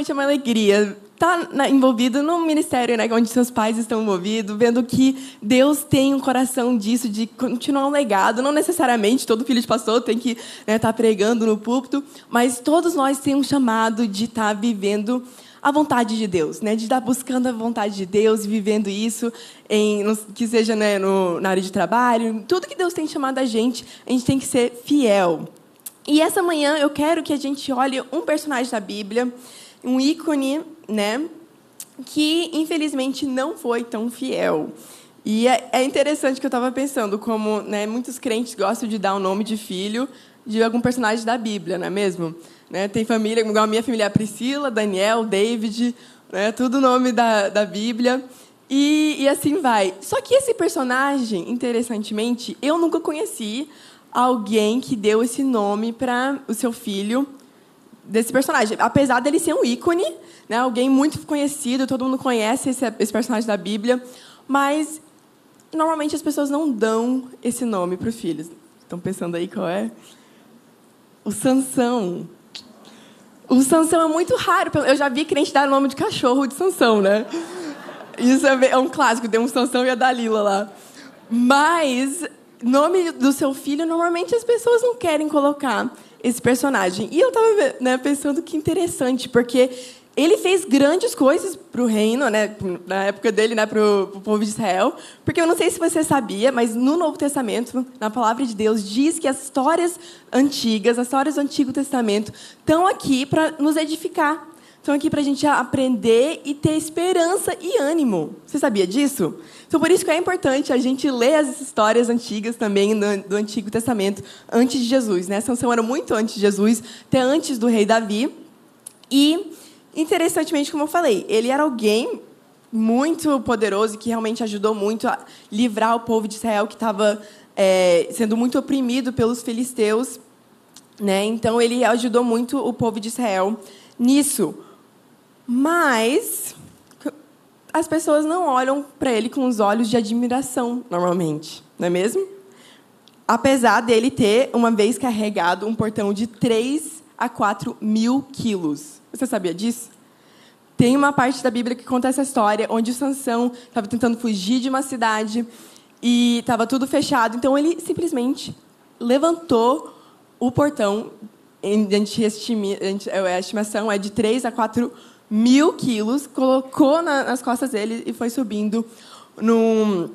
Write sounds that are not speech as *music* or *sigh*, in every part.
realmente é uma alegria estar tá envolvido no ministério, né, onde seus pais estão envolvidos, vendo que Deus tem um coração disso, de continuar um legado. Não necessariamente todo filho de pastor tem que estar né, tá pregando no púlpito, mas todos nós temos um chamado de estar tá vivendo a vontade de Deus, né? De estar buscando a vontade de Deus e vivendo isso, em, que seja né, no, na área de trabalho, tudo que Deus tem chamado a gente, a gente tem que ser fiel. E essa manhã eu quero que a gente olhe um personagem da Bíblia, um ícone, né? Que infelizmente não foi tão fiel. E é, é interessante que eu estava pensando como né, muitos crentes gostam de dar o nome de filho de algum personagem da Bíblia, não é mesmo? Né? Tem família, igual a minha família, Priscila, Daniel, David, né? tudo nome da, da Bíblia. E, e assim vai. Só que esse personagem, interessantemente, eu nunca conheci alguém que deu esse nome para o seu filho desse personagem. Apesar dele ser um ícone, né? alguém muito conhecido, todo mundo conhece esse, esse personagem da Bíblia, mas normalmente as pessoas não dão esse nome para os filhos. Estão pensando aí qual é? O Sansão. O Sansão é muito raro. Eu já vi crente dar o nome de cachorro de Sansão, né? Isso é, é um clássico, tem um Sansão e a Dalila lá. Mas, nome do seu filho, normalmente as pessoas não querem colocar esse personagem. E eu estava né, pensando que interessante, porque ele fez grandes coisas para o reino, né, na época dele, né, para o povo de Israel. Porque eu não sei se você sabia, mas no Novo Testamento, na palavra de Deus, diz que as histórias antigas, as histórias do Antigo Testamento, estão aqui para nos edificar. Estão aqui para a gente aprender e ter esperança e ânimo. Você sabia disso? Então, por isso que é importante a gente ler as histórias antigas também do, Antigo Testamento, antes de Jesus. Né? Sansão era muito antes de Jesus, até antes do rei Davi. E interessantemente, como eu falei, ele era alguém muito poderoso que realmente ajudou muito a livrar o povo de Israel que estava é, sendo muito oprimido pelos filisteus. Né? Então, ele ajudou muito o povo de Israel nisso. Mas as pessoas não olham para ele com os olhos de admiração, normalmente, não é mesmo? Apesar dele ter, uma vez carregado, um portão de 3 a 4 mil quilos. Você sabia disso? Tem uma parte da Bíblia que conta essa história, onde Sansão estava tentando fugir de uma cidade e estava tudo fechado. Então ele simplesmente levantou o portão. A estimação é de 3 a 4 mil quilos, colocou nas costas dele e foi subindo num,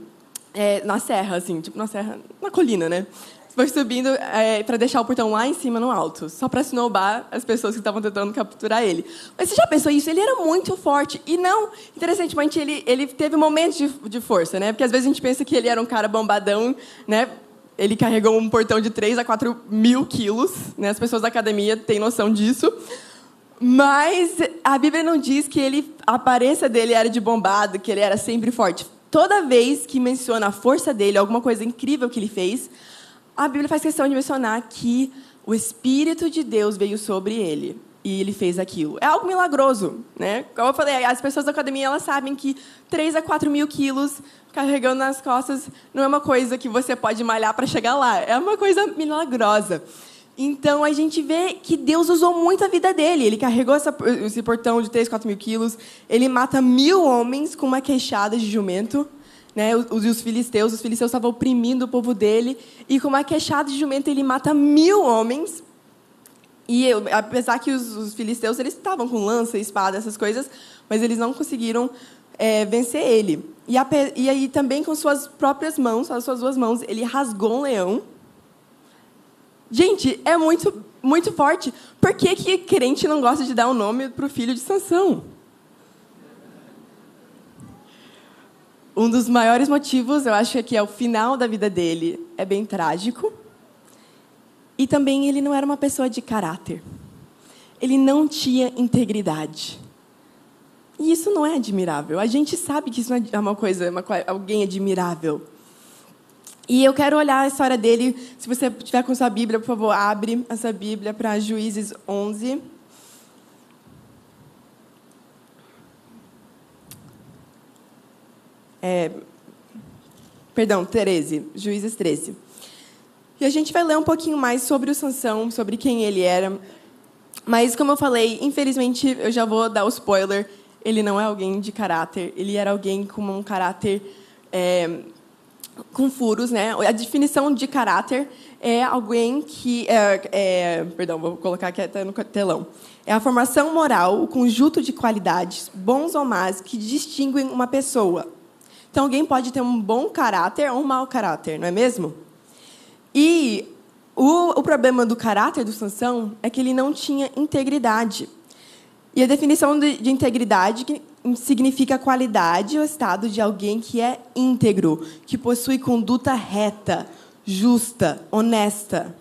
é, na serra, assim, tipo na serra, na colina, né? foi subindo é, para deixar o portão lá em cima, no alto, só para snowbar as pessoas que estavam tentando capturar ele. Mas você já pensou isso? Ele era muito forte. E não, interessantemente, ele, ele teve momentos de, de força, né? Porque às vezes a gente pensa que ele era um cara bombadão, né? Ele carregou um portão de 3 a 4 mil quilos, né? As pessoas da academia têm noção disso. Mas a Bíblia não diz que ele, a aparência dele era de bombado, que ele era sempre forte. Toda vez que menciona a força dele, alguma coisa incrível que ele fez, a Bíblia faz questão de mencionar que o Espírito de Deus veio sobre ele e ele fez aquilo. É algo milagroso, né? Como eu falei, as pessoas da academia elas sabem que 3 a 4 mil quilos carregando nas costas não é uma coisa que você pode malhar para chegar lá. É uma coisa milagrosa. Então a gente vê que Deus usou muito a vida dele. Ele carregou essa, esse portão de 3, 4 mil quilos. Ele mata mil homens com uma queixada de jumento né, os, os filisteus, os filisteus estavam oprimindo o povo dele, e com uma queixada de jumento ele mata mil homens. E eu, apesar que os, os, filisteus eles estavam com lança, espada, essas coisas, mas eles não conseguiram é, vencer ele. E, a, e, aí também com suas próprias mãos, as suas duas mãos, ele rasgou um leão. Gente, é muito, muito forte. Por que, que crente não gosta de dar um nome para o filho de Sansão? Um dos maiores motivos, eu acho que é o final da vida dele, é bem trágico. E também ele não era uma pessoa de caráter. Ele não tinha integridade. E isso não é admirável. A gente sabe que isso é uma coisa, uma, alguém admirável. E eu quero olhar a história dele. Se você tiver com sua Bíblia, por favor, abre essa Bíblia para Juízes 11. É, perdão, 13, Juízes 13. E a gente vai ler um pouquinho mais sobre o Sansão, sobre quem ele era. Mas, como eu falei, infelizmente, eu já vou dar o spoiler. Ele não é alguém de caráter. Ele era alguém com um caráter é, com furos, né? A definição de caráter é alguém que é, é, perdão, vou colocar aqui até no telão. É a formação moral, o conjunto de qualidades, bons ou más, que distinguem uma pessoa. Então, alguém pode ter um bom caráter ou um mau caráter, não é mesmo? E o, o problema do caráter do Sansão é que ele não tinha integridade. E a definição de, de integridade significa qualidade ou estado de alguém que é íntegro, que possui conduta reta, justa, honesta.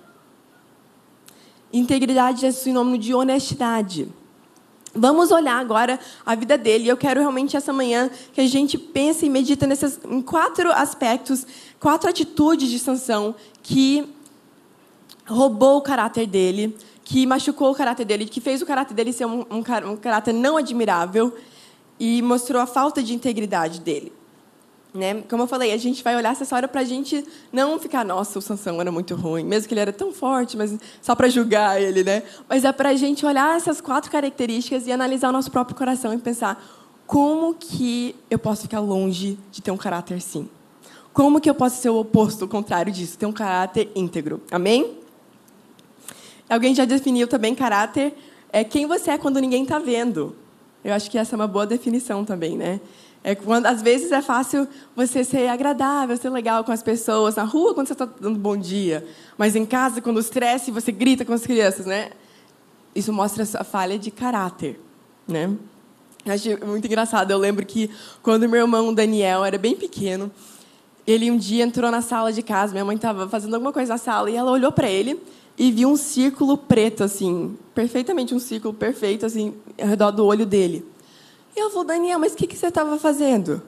Integridade é sinônimo de honestidade. Vamos olhar agora a vida dele. Eu quero realmente essa manhã que a gente pense e medita nesses em quatro aspectos, quatro atitudes de Sansão que roubou o caráter dele, que machucou o caráter dele, que fez o caráter dele ser um, um, um caráter não admirável e mostrou a falta de integridade dele. Né? Como eu falei, a gente vai olhar essa história para a gente não ficar, nossa, o Sansão era muito ruim, mesmo que ele era tão forte, mas só para julgar ele, né? Mas é para a gente olhar essas quatro características e analisar o nosso próprio coração e pensar como que eu posso ficar longe de ter um caráter assim? Como que eu posso ser o oposto, o contrário disso, ter um caráter íntegro? Amém? Alguém já definiu também caráter é quem você é quando ninguém está vendo. Eu acho que essa é uma boa definição também, né? É quando, às vezes é fácil você ser agradável, ser legal com as pessoas na rua quando você está dando bom dia, mas em casa quando estresse você grita com as crianças, né? Isso mostra a falha de caráter, né? Eu acho muito engraçado. Eu lembro que quando meu irmão Daniel era bem pequeno, ele um dia entrou na sala de casa. Minha mãe estava fazendo alguma coisa na sala e ela olhou para ele e viu um círculo preto assim, perfeitamente um círculo perfeito assim ao redor do olho dele. E ela falou, Daniel, mas o que, que você estava fazendo?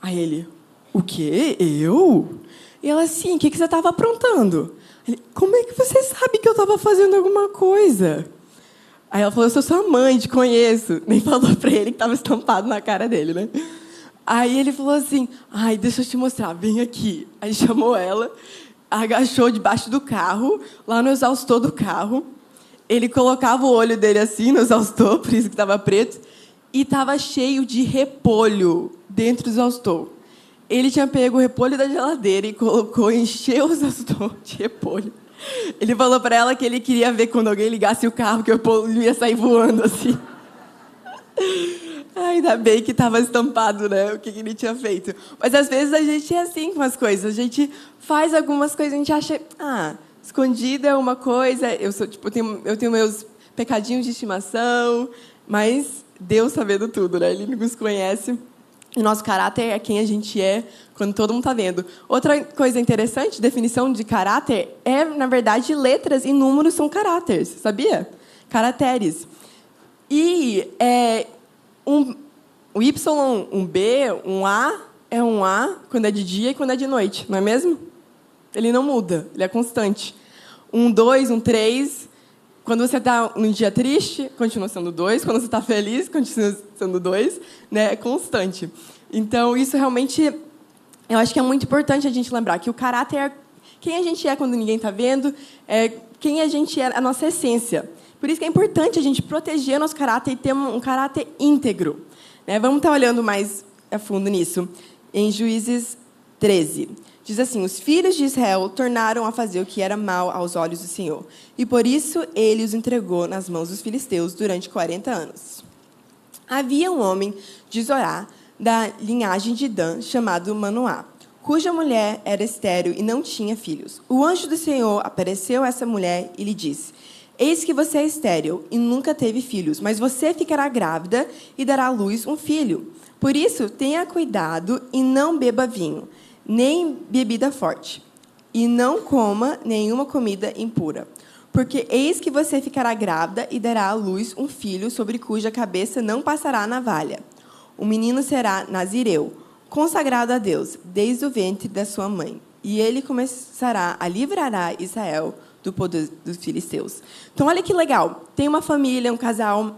Aí ele, o quê? Eu? E ela, sim, o que, que você estava aprontando? Ele, como é que você sabe que eu estava fazendo alguma coisa? Aí ela falou, eu sou sua mãe, te conheço. *laughs* Nem falou para ele que estava estampado na cara dele, né? Aí ele falou assim, ai, deixa eu te mostrar, vem aqui. Aí chamou ela, agachou debaixo do carro, lá no exaustor do carro. Ele colocava o olho dele assim no exaustor, *laughs* por isso que estava preto e estava cheio de repolho dentro do exaustor. Ele tinha pego o repolho da geladeira e colocou, encheu o exaustor de repolho. Ele falou para ela que ele queria ver quando alguém ligasse o carro, que o repolho ia sair voando assim. Ainda bem que estava estampado, né? O que ele tinha feito. Mas às vezes a gente é assim com as coisas. A gente faz algumas coisas, a gente acha, ah, escondida é uma coisa. Eu sou tipo, eu tenho, eu tenho meus pecadinhos de estimação, mas Deus sabendo tudo, né? Ele nos conhece. O nosso caráter é quem a gente é quando todo mundo está vendo. Outra coisa interessante, definição de caráter, é, na verdade, letras e números são caráteres, sabia? Caracteres. E é, um, o Y, um B, um A, é um A quando é de dia e quando é de noite, não é mesmo? Ele não muda, ele é constante. Um 2, um 3, quando você está num dia triste, continua sendo dois. Quando você está feliz, continua sendo dois. Né? É constante. Então, isso realmente, eu acho que é muito importante a gente lembrar que o caráter é quem a gente é quando ninguém está vendo, é quem a gente é, a nossa essência. Por isso que é importante a gente proteger o nosso caráter e ter um, caráter íntegro. Né? Vamos estar tá olhando mais a fundo nisso. Em Juízes 13. Diz assim: Os filhos de Israel tornaram a fazer o que era mal aos olhos do Senhor, e por isso ele os entregou nas mãos dos filisteus durante 40 anos. Havia um homem de Zorá, da linhagem de Dan, chamado Manoá, cuja mulher era estéril e não tinha filhos. O anjo do Senhor apareceu a essa mulher e lhe disse: Eis que você é estéril e nunca teve filhos, mas você ficará grávida e dará à luz um filho. Por isso, tenha cuidado e não beba vinho nem bebida forte, e não coma nenhuma comida impura. Porque eis que você ficará grávida e dará à luz um filho sobre cuja cabeça não passará navalha. O menino será nazireu, consagrado a Deus, desde o ventre da sua mãe. E ele começará a livrar Israel do poder dos filisteus. Então, olha que legal. Tem uma família, um casal,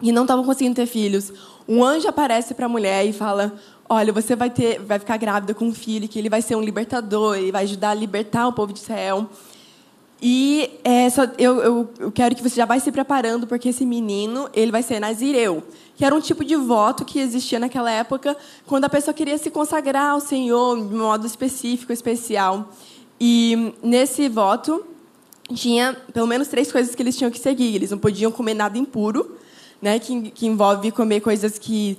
que não estavam conseguindo ter filhos. Um anjo aparece para a mulher e fala: olha, você vai ter, vai ficar grávida com um filho, que ele vai ser um libertador, ele vai ajudar a libertar o povo de Israel. E é, só, eu, eu, eu, quero que você já vai se preparando, porque esse menino ele vai ser nazireu, que era um tipo de voto que existia naquela época, quando a pessoa queria se consagrar ao Senhor de modo específico, especial. E nesse voto tinha pelo menos três coisas que eles tinham que seguir. Eles não podiam comer nada impuro, né, que, que envolve comer coisas que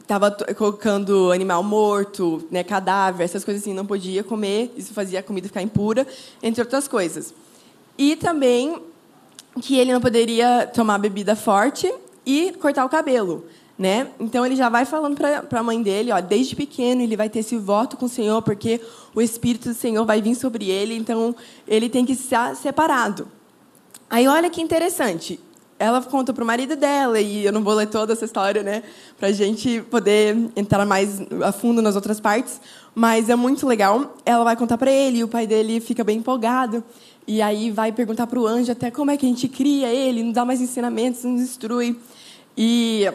estava é, colocando animal morto, né, cadáver, essas coisas assim, não podia comer, isso fazia a comida ficar impura, entre outras coisas. E também que ele não poderia tomar bebida forte e cortar o cabelo. Né? Então ele já vai falando para a mãe dele, ó, desde pequeno ele vai ter esse voto com o Senhor, porque o Espírito do Senhor vai vir sobre ele, então ele tem que ser separado. Aí olha que interessante, ela conta para o marido dela, e eu não vou ler toda essa história, né, para a gente poder entrar mais a fundo nas outras partes, mas é muito legal. Ela vai contar para ele, e o pai dele fica bem empolgado, e aí vai perguntar para o anjo até como é que a gente cria ele, não dá mais ensinamentos, não destrui. E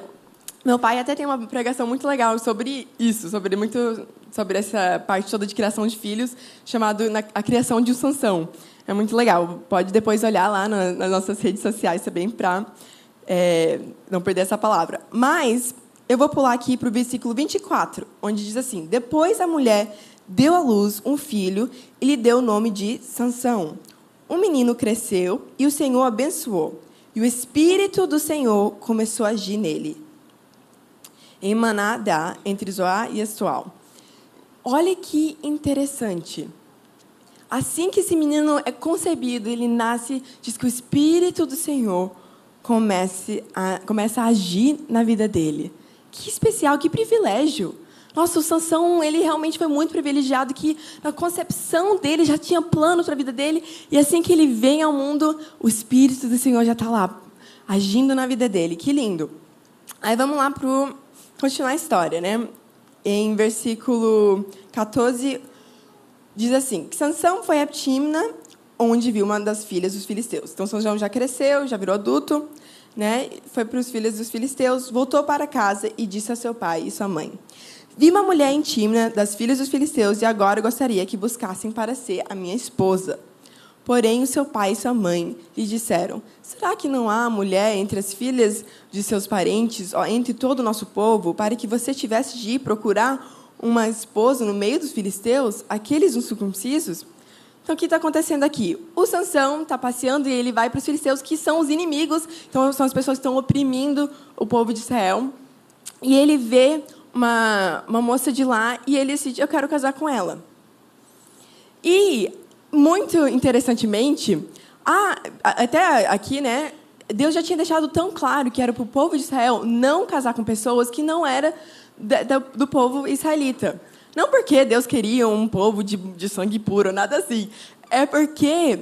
meu pai até tem uma pregação muito legal sobre isso, sobre muito sobre essa parte toda de criação de filhos, chamado a criação de um Sansão. É muito legal. Pode depois olhar lá nas nossas redes sociais também para é, não perder essa palavra. Mas eu vou pular aqui para o versículo 24, onde diz assim: Depois a mulher deu à luz um filho e lhe deu o nome de Sansão. O menino cresceu e o Senhor abençoou. E o Espírito do Senhor começou a agir nele. Em Manadá, entre Zoá e Estual. Olha que interessante. Assim que esse menino é concebido, ele nasce, diz que o Espírito do Senhor comece a, começa a agir na vida dele. Que especial, que privilégio. Nossa, o Sansão, ele realmente foi muito privilegiado que na concepção dele já tinha plano para a vida dele e assim que ele vem ao mundo, o Espírito do Senhor já está lá agindo na vida dele. Que lindo. Aí vamos lá para continuar a história, né? Em versículo 14, Diz assim, que Sansão foi a Timna, onde viu uma das filhas dos filisteus. Então, Sansão já cresceu, já virou adulto, né? foi para os filhos dos filisteus, voltou para casa e disse a seu pai e sua mãe, Vi uma mulher em Timna das filhas dos filisteus e agora gostaria que buscassem para ser a minha esposa. Porém, o seu pai e sua mãe lhe disseram: Será que não há mulher entre as filhas de seus parentes, entre todo o nosso povo, para que você tivesse de ir procurar uma esposa no meio dos filisteus, aqueles incircuncisos. Então, o que está acontecendo aqui? O Sansão está passeando e ele vai para os filisteus, que são os inimigos, então são as pessoas que estão oprimindo o povo de Israel. E ele vê uma, uma moça de lá e ele decide: eu quero casar com ela. E, muito interessantemente, a, até aqui, né, Deus já tinha deixado tão claro que era para o povo de Israel não casar com pessoas que não era do povo israelita. Não porque Deus queria um povo de, de sangue puro, nada assim. É porque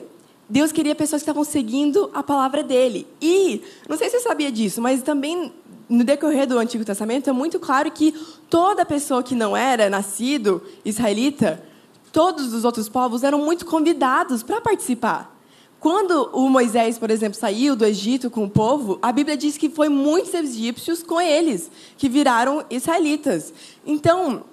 Deus queria pessoas que estavam seguindo a palavra dele. E, não sei se você sabia disso, mas também no decorrer do Antigo Testamento é muito claro que toda pessoa que não era nascido israelita, todos os outros povos eram muito convidados para participar. Quando o Moisés, por exemplo, saiu do Egito com o povo, a Bíblia diz que foi muitos egípcios com eles, que viraram israelitas. Então,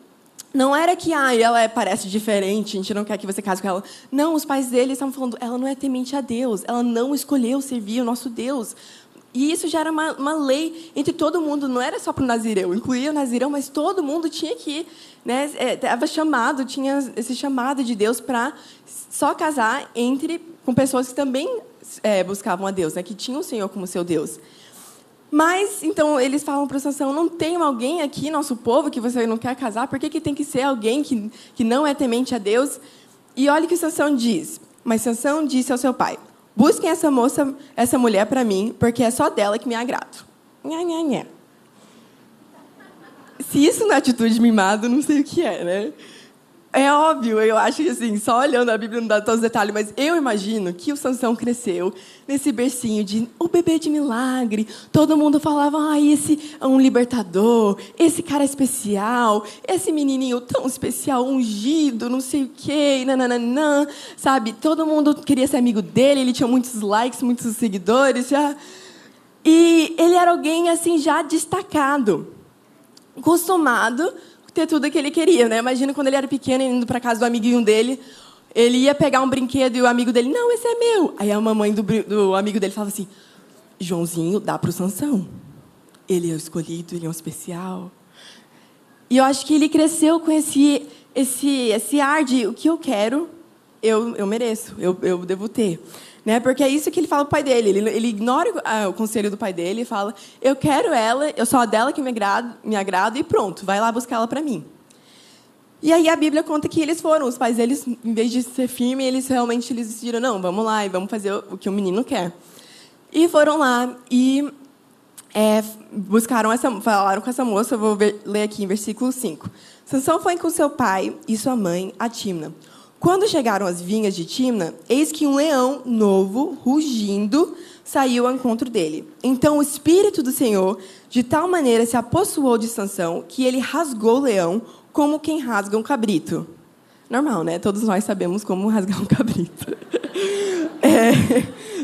não era que ah, ela é, parece diferente, a gente não quer que você case com ela. Não, os pais dele estavam falando, ela não é temente a Deus, ela não escolheu servir o nosso Deus. E isso já era uma, uma lei entre todo mundo, não era só para o Nazireu, incluía o Nazireu, mas todo mundo tinha que ir. Né? Estava chamado, tinha esse chamado de Deus para só casar entre com pessoas que também é, buscavam a Deus, né? que tinham o Senhor como seu Deus. Mas, então, eles falam para Sansão, não tem alguém aqui, nosso povo, que você não quer casar? Por que, que tem que ser alguém que, que não é temente a Deus? E olha o que Sansão diz. Mas Sansão disse ao seu pai, Busquem essa moça, essa mulher para mim, porque é só dela que me agrado. Nha, nha, nha. Se isso não é atitude mimada, não sei o que é, né? É óbvio, eu acho que assim, só olhando a Bíblia não dá todos os detalhes, mas eu imagino que o Sansão cresceu nesse bercinho de o bebê de milagre. Todo mundo falava, ah, esse é um libertador, esse cara é especial, esse menininho tão especial, ungido, não sei o quê, nananã, sabe? Todo mundo queria ser amigo dele, ele tinha muitos likes, muitos seguidores, já. E ele era alguém assim já destacado, acostumado ter tudo que ele queria, né? Imagina quando ele era pequeno indo para casa do amiguinho dele. Ele ia pegar um brinquedo e o amigo dele, não, esse é meu. Aí a mamãe do, do amigo dele falava assim, Joãozinho, dá para o Sansão. Ele é o escolhido, ele é um especial. E eu acho que ele cresceu com esse, esse, esse ar de o que eu quero, eu, eu mereço, eu, eu devo ter. Né? Porque é isso que ele fala para o pai dele. Ele, ele ignora o, o conselho do pai dele e fala: Eu quero ela, eu sou a dela que me agrada, me e pronto, vai lá buscar ela para mim. E aí a Bíblia conta que eles foram, os pais deles, em vez de ser firme, eles realmente eles decidiram: não, vamos lá e vamos fazer o que o menino quer. E foram lá e é, buscaram essa, falaram com essa moça, vou ver, ler aqui em versículo 5. Sansão foi com seu pai e sua mãe a Timna. Quando chegaram às vinhas de Timna, eis que um leão novo, rugindo, saiu ao encontro dele. Então o espírito do Senhor de tal maneira se apossuou de Sansão que ele rasgou o leão como quem rasga um cabrito. Normal, né? Todos nós sabemos como rasgar um cabrito. *laughs* É,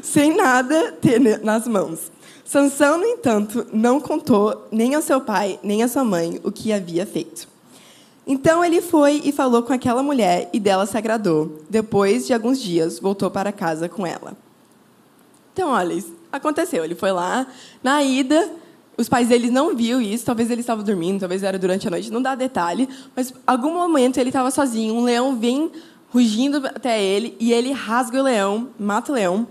sem nada ter nas mãos. Sansão, no entanto, não contou nem ao seu pai, nem à sua mãe o que havia feito. Então ele foi e falou com aquela mulher e dela se agradou. Depois de alguns dias, voltou para casa com ela. Então, olha, aconteceu. Ele foi lá, na ida, os pais dele não viu isso, talvez ele estava dormindo, talvez era durante a noite, não dá detalhe, mas algum momento ele estava sozinho, um leão vem rugindo até ele e ele rasga o leão, mata o leão.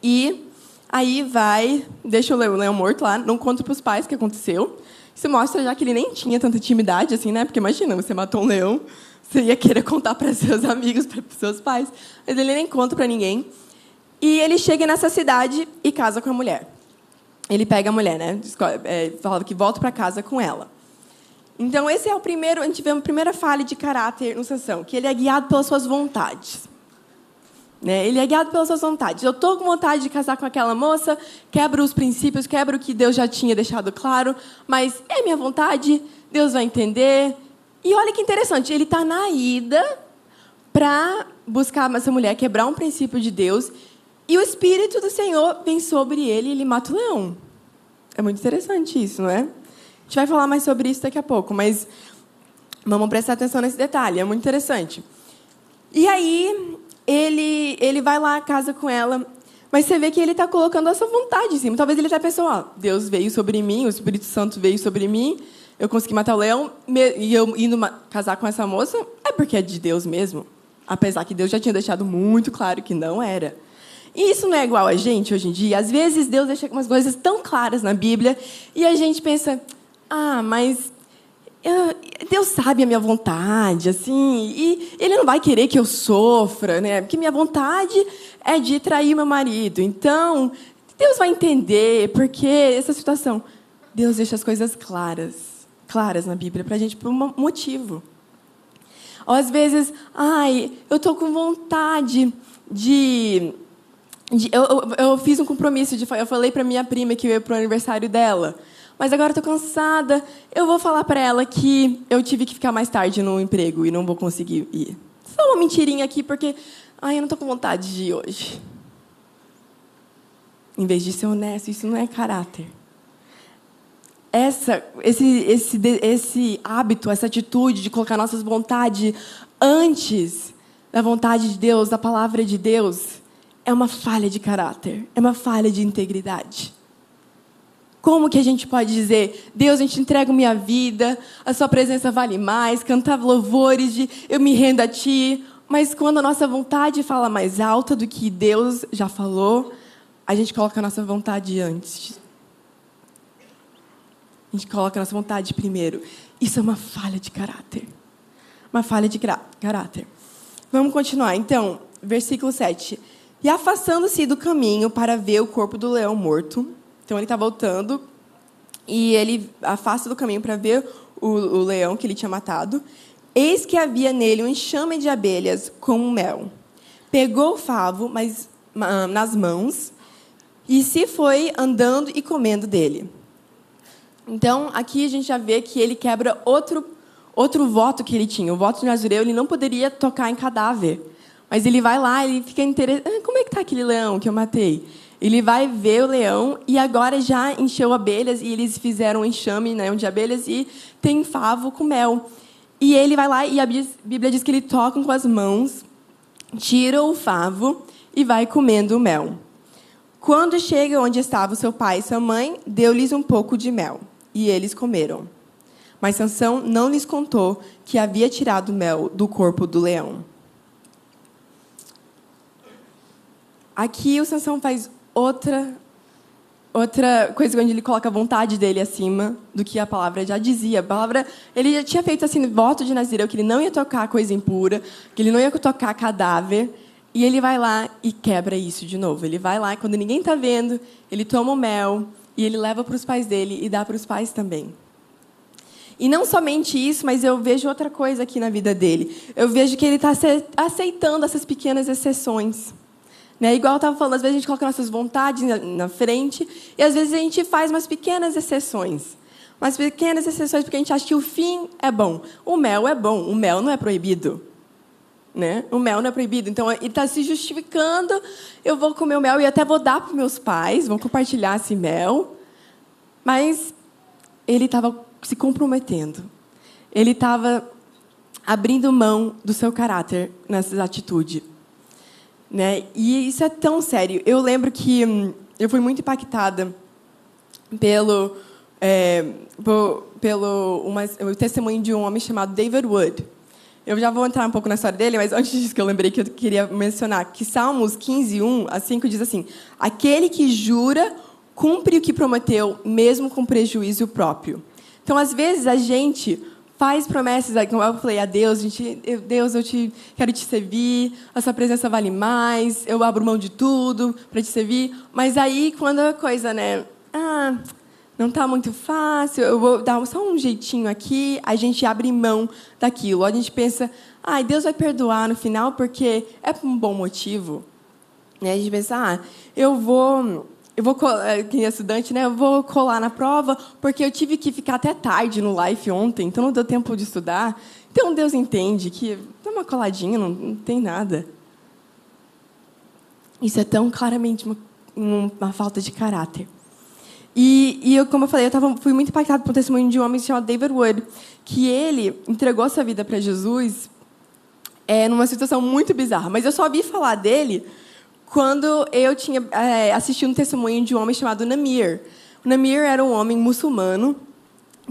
E aí vai, deixa o leão morto lá, não conta para os pais o que aconteceu. Isso mostra já que ele nem tinha tanta intimidade assim, né? Porque imagina, você matou um leão, você ia querer contar para *laughs* seus amigos, para seus pais, mas ele nem conta para ninguém. E ele chega nessa cidade e casa com a mulher. Ele pega a mulher, né? É, fala que volta para casa com ela. Então esse é o primeiro, a gente vê a primeira falha de caráter no Sansão, que ele é guiado pelas suas vontades. Né? Ele é guiado pelas suas vontades. Eu estou com vontade de casar com aquela moça, quebro os princípios, quebro o que Deus já tinha deixado claro, mas é minha vontade, Deus vai entender. E olha que interessante, ele está na ida para buscar essa mulher, quebrar um princípio de Deus, e o Espírito do Senhor vem sobre ele e ele mata o leão. É muito interessante isso, não é? A gente vai falar mais sobre isso daqui a pouco, mas vamos prestar atenção nesse detalhe, é muito interessante. E aí, ele, ele vai lá casa com ela, mas você vê que ele está colocando a sua vontade em cima. Talvez ele até pensou, ó, Deus veio sobre mim, o Espírito Santo veio sobre mim, eu consegui matar o leão, e eu indo casar com essa moça, é porque é de Deus mesmo. Apesar que Deus já tinha deixado muito claro que não era. E isso não é igual a gente hoje em dia. Às vezes Deus deixa umas coisas tão claras na Bíblia e a gente pensa, ah, mas Deus sabe a minha vontade, assim, e Ele não vai querer que eu sofra, né? Porque minha vontade é de trair meu marido. Então, Deus vai entender porque essa situação. Deus deixa as coisas claras, claras na Bíblia para a gente por um motivo. Ou às vezes, ai, eu estou com vontade de, de eu, eu, eu, fiz um compromisso de, eu falei para minha prima que eu ia para o aniversário dela mas agora estou cansada. Eu vou falar para ela que eu tive que ficar mais tarde no emprego e não vou conseguir ir. Só uma mentirinha aqui, porque ai, eu não estou com vontade de ir hoje. Em vez de ser honesto, isso não é caráter. Essa, esse, esse, esse hábito, essa atitude de colocar nossas vontades antes da vontade de Deus, da palavra de Deus, é uma falha de caráter, é uma falha de integridade. Como que a gente pode dizer, Deus, a gente entrega minha vida, a sua presença vale mais, cantar louvores de eu me rendo a ti, mas quando a nossa vontade fala mais alta do que Deus já falou, a gente coloca a nossa vontade antes. A gente coloca a nossa vontade primeiro. Isso é uma falha de caráter. Uma falha de caráter. Vamos continuar. Então, versículo 7. E afastando-se do caminho para ver o corpo do leão morto, então ele está voltando e ele afasta do caminho para ver o, o, leão que ele tinha matado. Eis que havia nele um enxame de abelhas com mel. Pegou o favo mas, nas mãos e se foi andando e comendo dele. Então, aqui a gente já vê que ele quebra outro, outro voto que ele tinha. O voto de Nazireu, ele não poderia tocar em cadáver. Mas ele vai lá, ele fica interessado. Ah, como é que está aquele leão que eu matei? Ele vai ver o leão e agora já encheu abelhas e eles fizeram um enxame né, de abelhas e tem favo com mel. E ele vai lá e a Bíblia diz que ele toca com as mãos tira o favo e vai comendo o mel. Quando chega onde estava seu pai e sua mãe, deu-lhes um pouco de mel, e eles comeram. Mas Sansão não lhes contou que havia tirado mel do corpo do leão. Aqui o Sansão faz outra outra coisa onde ele coloca a vontade dele acima do que a palavra já dizia. A palavra, ele já tinha feito assim voto de Nazireu que ele não ia tocar coisa impura, que ele não ia tocar cadáver, e ele vai lá e quebra isso de novo. Ele vai lá quando ninguém está vendo, ele toma o mel e ele leva para os pais dele e dá para os pais também. E não somente isso, mas eu vejo outra coisa aqui na vida dele. Eu vejo que ele está aceitando essas pequenas exceções. Né? Igual eu estava falando, às vezes a gente coloca nossas vontades na frente e às vezes a gente faz umas pequenas exceções. Umas pequenas exceções porque a gente acha que o fim é bom. O mel é bom, o mel não é proibido. Né? O mel não é proibido. Então, ele está se justificando. Eu vou comer o mel e até vou dar para meus pais, vão compartilhar esse mel. Mas ele estava se comprometendo. Ele estava abrindo mão do seu caráter nessa atitude. Né? E isso é tão sério. Eu lembro que hum, eu fui muito impactada pelo, é, pelo uma, o testemunho de um homem chamado David Wood. Eu já vou entrar um pouco na história dele, mas antes disso que eu lembrei que eu queria mencionar que Salmos 15, 1 a 5 diz assim: Aquele que jura cumpre o que prometeu, mesmo com prejuízo próprio. Então, às vezes, a gente faz promessas, como eu falei a Deus, gente, eu, Deus, eu te, quero te servir, a sua presença vale mais, eu abro mão de tudo para te servir. Mas aí, quando a coisa, né, ah, não está muito fácil, eu vou dar só um jeitinho aqui, a gente abre mão daquilo. A gente pensa, ah, Deus vai perdoar no final porque é por um bom motivo. Né? A gente pensa, ah, eu vou eu vou, eh, quem é estudante, né? Eu vou colar na prova porque eu tive que ficar até tarde no live ontem, então não deu tempo de estudar. Então Deus entende que dá uma coladinha, não, não tem nada. Isso é tão claramente uma, uma falta de caráter. E, e eu, como eu falei, eu tava, fui muito impactado por um testemunho de um homem chamado David Wood, que ele entregou sua vida para Jesus é, numa situação muito bizarra. Mas eu só ouvi falar dele quando eu tinha é, assistido um testemunho de um homem chamado Namir. O Namir era um homem muçulmano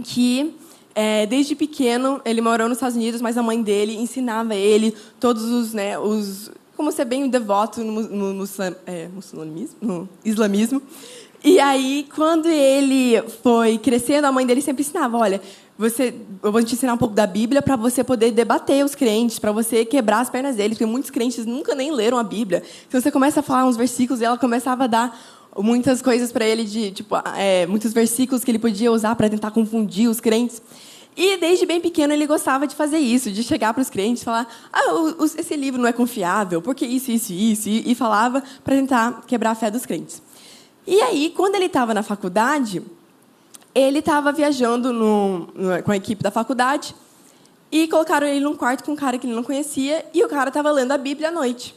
que, é, desde pequeno, ele morou nos Estados Unidos, mas a mãe dele ensinava ele todos os, né, os como ser bem devoto no, no, no, é, no islamismo. E aí, quando ele foi crescendo, a mãe dele sempre ensinava, olha, você, eu vou te ensinar um pouco da Bíblia para você poder debater os crentes, para você quebrar as pernas deles, porque muitos crentes nunca nem leram a Bíblia. Então você começa a falar uns versículos e ela começava a dar muitas coisas para ele de tipo é, muitos versículos que ele podia usar para tentar confundir os crentes. E desde bem pequeno ele gostava de fazer isso, de chegar para os crentes e falar: ah, esse livro não é confiável, porque isso, isso, isso, e falava para tentar quebrar a fé dos crentes. E aí, quando ele estava na faculdade, ele estava viajando no, no, com a equipe da faculdade e colocaram ele num quarto com um cara que ele não conhecia e o cara estava lendo a Bíblia à noite.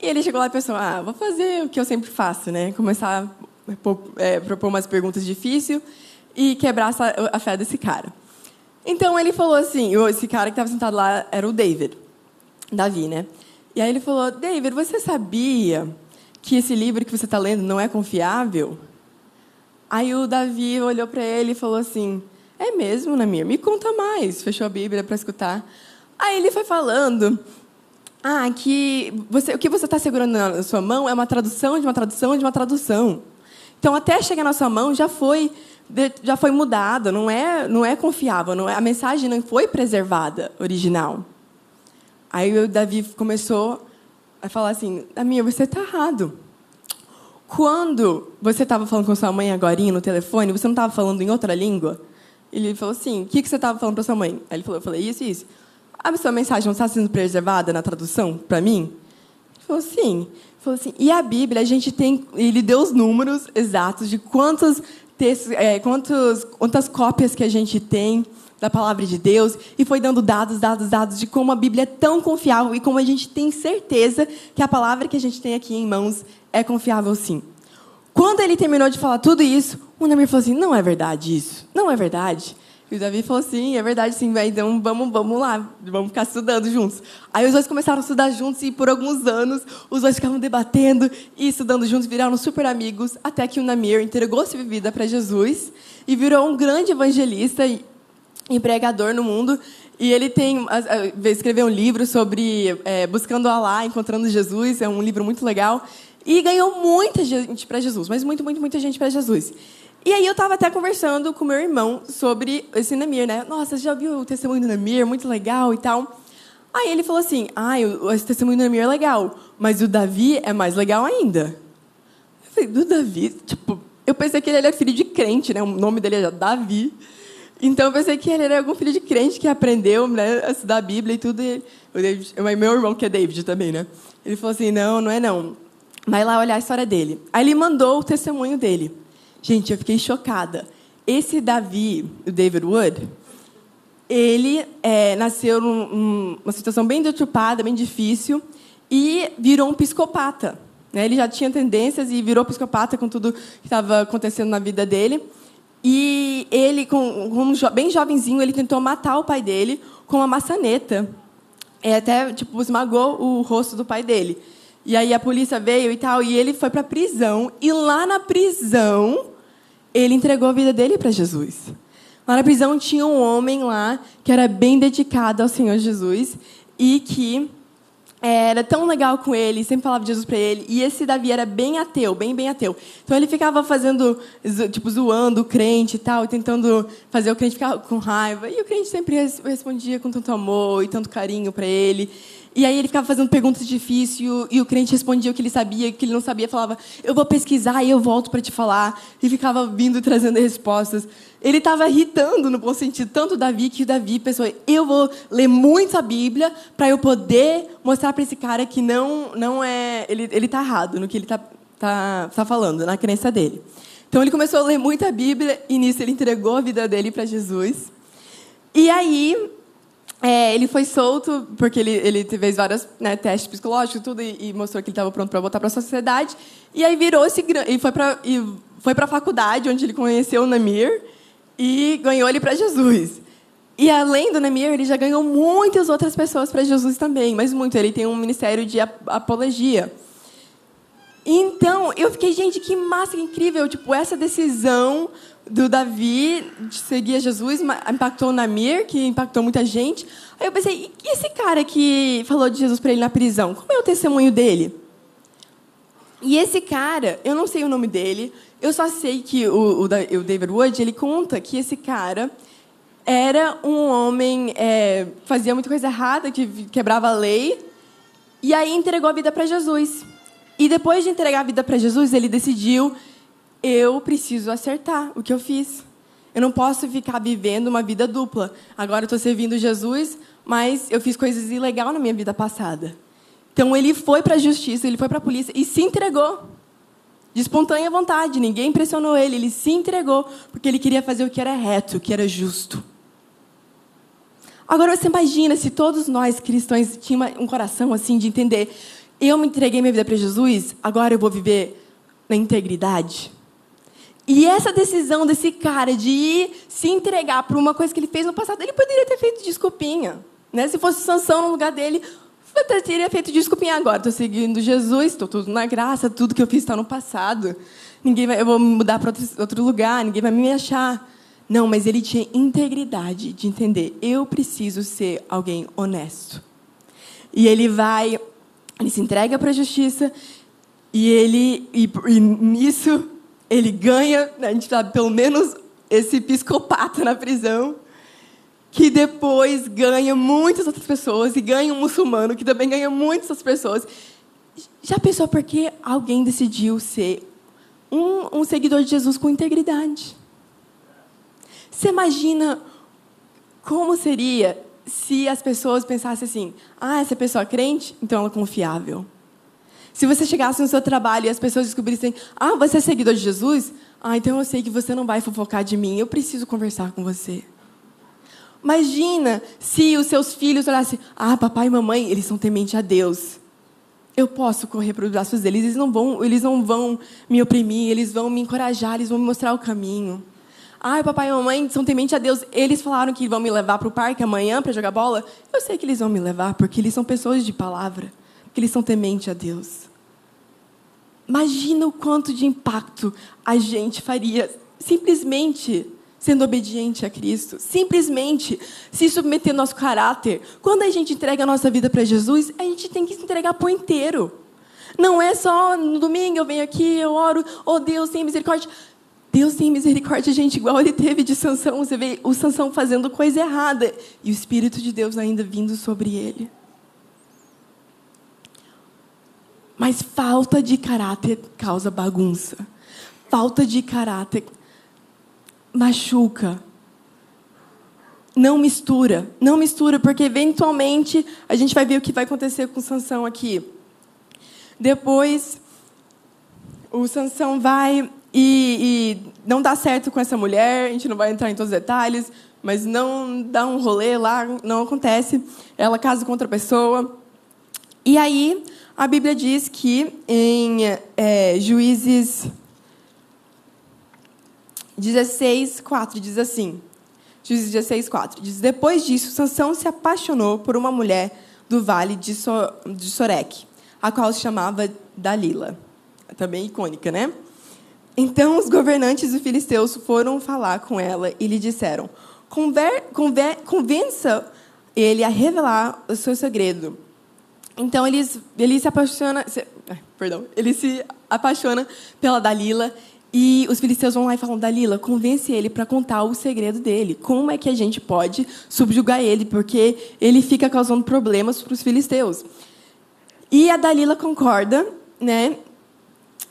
E ele chegou lá e pensou: ah, vou fazer o que eu sempre faço, né? Começar a é, propor umas perguntas difíceis e quebrar a fé desse cara. Então ele falou assim: esse cara que estava sentado lá era o David, Davi, né? E aí ele falou: David, você sabia que esse livro que você está lendo não é confiável? Aí o Davi olhou para ele e falou assim: É mesmo, Namir? Me conta mais. Fechou a Bíblia para escutar. Aí ele foi falando: Ah, que você, o que você está segurando na sua mão é uma tradução de uma tradução de uma tradução. Então, até chegar na sua mão já foi já foi mudada, não é não é confiável, não é, a mensagem não foi preservada original. Aí o Davi começou a falar assim: Namir, você está errado. Quando você estava falando com sua mãe agora no telefone, você não estava falando em outra língua? Ele falou assim: o que, que você estava falando para sua mãe? Aí ele falou: eu falei isso isso. A sua mensagem não está sendo preservada na tradução para mim? Ele falou: sim. Ele falou assim: e a Bíblia, a gente tem. Ele deu os números exatos de quantos textos, é, quantos, quantas cópias que a gente tem da palavra de Deus e foi dando dados, dados, dados de como a Bíblia é tão confiável e como a gente tem certeza que a palavra que a gente tem aqui em mãos é confiável sim. Quando ele terminou de falar tudo isso, o Namir falou assim: não é verdade isso, não é verdade. E o Davi falou assim, é verdade, sim, então vamos, vamos lá, vamos ficar estudando juntos. Aí os dois começaram a estudar juntos e por alguns anos os dois ficavam debatendo e estudando juntos, viraram super amigos, até que o Namir entregou sua vida para Jesus e virou um grande evangelista e pregador no mundo. E ele tem escreveu um livro sobre é, buscando Allah, encontrando Jesus, é um livro muito legal. E ganhou muita gente para Jesus, mas muito, muito, muita gente para Jesus. E aí eu estava até conversando com meu irmão sobre esse Namir, né? Nossa, já viu o testemunho do Namir? Muito legal e tal. Aí ele falou assim, ah, esse testemunho do Namir é legal, mas o Davi é mais legal ainda. Eu falei, do Davi? Tipo, eu pensei que ele era filho de crente, né? O nome dele é Davi. Então eu pensei que ele era algum filho de crente que aprendeu né, a estudar a Bíblia e tudo. E o David, meu irmão, que é David também, né? Ele falou assim, não, não é não. Vai lá olhar a história dele. Aí ele mandou o testemunho dele. Gente, eu fiquei chocada. Esse Davi, o David Wood, ele é, nasceu numa situação bem deturpada, bem difícil, e virou um psicopata. Né? Ele já tinha tendências e virou psicopata com tudo que estava acontecendo na vida dele. E ele, com, com, bem jovenzinho, ele tentou matar o pai dele com uma maçaneta. É, até tipo, esmagou o rosto do pai dele. E aí a polícia veio e tal, e ele foi para a prisão. E lá na prisão, ele entregou a vida dele para Jesus. Lá na prisão tinha um homem lá que era bem dedicado ao Senhor Jesus e que era tão legal com ele, sempre falava de Jesus para ele. E esse Davi era bem ateu, bem, bem ateu. Então ele ficava fazendo, tipo, zoando o crente e tal, tentando fazer o crente ficar com raiva. E o crente sempre respondia com tanto amor e tanto carinho para ele. E aí ele ficava fazendo perguntas difíceis e o, crente respondia o que ele sabia, o que ele não sabia, falava: "Eu vou pesquisar e eu volto para te falar". E ficava vindo trazendo respostas. Ele estava irritando no bom sentido tanto Davi que o Davi pensou: "Eu vou ler muito a Bíblia para eu poder mostrar para esse cara que não não é ele ele tá errado no que ele tá tá, tá falando, na crença dele". Então ele começou a ler muito a Bíblia e nisso ele entregou a vida dele para Jesus. E aí é, ele foi solto porque ele, ele fez vários né, testes psicológicos tudo e, e mostrou que ele estava pronto para voltar para a sociedade. E aí virou esse e foi para foi para a faculdade onde ele conheceu o Namir e ganhou ele para Jesus. E além do Namir, ele já ganhou muitas outras pessoas para Jesus também, mas muito. Ele tem um ministério de apologia. Então, eu fiquei, gente, que massa, que incrível. Tipo, essa decisão do Davi de seguir a Jesus impactou o Namir, que impactou muita gente. Aí eu pensei, e esse cara que falou de Jesus para ele na prisão? Como é o testemunho dele? E esse cara, eu não sei o nome dele, eu só sei que o, o, David Wood, ele conta que esse cara era um homem, é, fazia muita coisa errada, que quebrava a lei, e aí entregou a vida para Jesus. E depois de entregar a vida para Jesus, ele decidiu eu preciso acertar o que eu fiz. Eu não posso ficar vivendo uma vida dupla. Agora eu estou servindo Jesus, mas eu fiz coisas ilegais na minha vida passada. Então ele foi para a justiça, ele foi para a polícia e se entregou. De espontânea vontade, ninguém pressionou ele, ele se entregou, porque ele queria fazer o que era reto, o que era justo. Agora você imagina se todos nós cristãos tínhamos um coração assim de entender: eu me entreguei minha vida para Jesus, agora eu vou viver na integridade. E essa decisão desse cara de ir se entregar para uma coisa que ele fez no passado, ele poderia ter feito desculpinha. Né? Se fosse Sansão no lugar dele, eu teria feito desculpinha agora. Estou seguindo Jesus, estou tudo na graça, tudo que eu fiz está no passado. Ninguém vai, eu vou mudar para outro, outro lugar, ninguém vai me achar. Não, mas ele tinha integridade de entender. Eu preciso ser alguém honesto. E ele vai, ele se entrega para a justiça e ele e, e nisso ele ganha, a gente sabe, pelo menos esse psicopata na prisão, que depois ganha muitas outras pessoas, e ganha um muçulmano, que também ganha muitas outras pessoas. Já pensou por que alguém decidiu ser um, um seguidor de Jesus com integridade? Você imagina como seria se as pessoas pensassem assim: ah, essa pessoa é crente, então ela é confiável. Se você chegasse no seu trabalho e as pessoas descobrissem, ah, você é seguidor de Jesus? Ah, então eu sei que você não vai fofocar de mim, eu preciso conversar com você. Imagina se os seus filhos olhassem, ah, papai e mamãe, eles são tementes a Deus. Eu posso correr para os braços deles, eles não vão, eles não vão me oprimir, eles vão me encorajar, eles vão me mostrar o caminho. Ai, papai e mamãe são temente a Deus. Eles falaram que vão me levar para o parque amanhã para jogar bola. Eu sei que eles vão me levar porque eles são pessoas de palavra, porque eles são temente a Deus. Imagina o quanto de impacto a gente faria simplesmente sendo obediente a Cristo, simplesmente se submeter ao nosso caráter. Quando a gente entrega a nossa vida para Jesus, a gente tem que se entregar por inteiro. Não é só no domingo eu venho aqui, eu oro, oh Deus, tem misericórdia. Deus tem misericórdia, gente, igual ele teve de Sansão. Você vê o Sansão fazendo coisa errada e o Espírito de Deus ainda vindo sobre ele. Mas falta de caráter causa bagunça. Falta de caráter machuca. Não mistura, não mistura, porque eventualmente a gente vai ver o que vai acontecer com Sansão aqui. Depois, o Sansão vai e, e, não dá certo com essa mulher, a gente não vai entrar em todos os detalhes, mas não dá um rolê lá, não acontece. Ela casa com outra pessoa. E aí, a Bíblia diz que em é, Juízes 16, 4 diz assim. Juízes 16, 4 diz: Depois disso, Sansão se apaixonou por uma mulher do vale de, so de Sorek, a qual se chamava Dalila. Também icônica, né? Então os governantes dos filisteus foram falar com ela e lhe disseram: Conver, conver, convença ele a revelar o seu segredo. Então ele se apaixona, se, perdão, ele se apaixona pela Dalila e os filisteus vão lá e falam: Dalila, convence ele para contar o segredo dele. Como é que a gente pode subjugar ele? Porque ele fica causando problemas para os filisteus. E a Dalila concorda, né?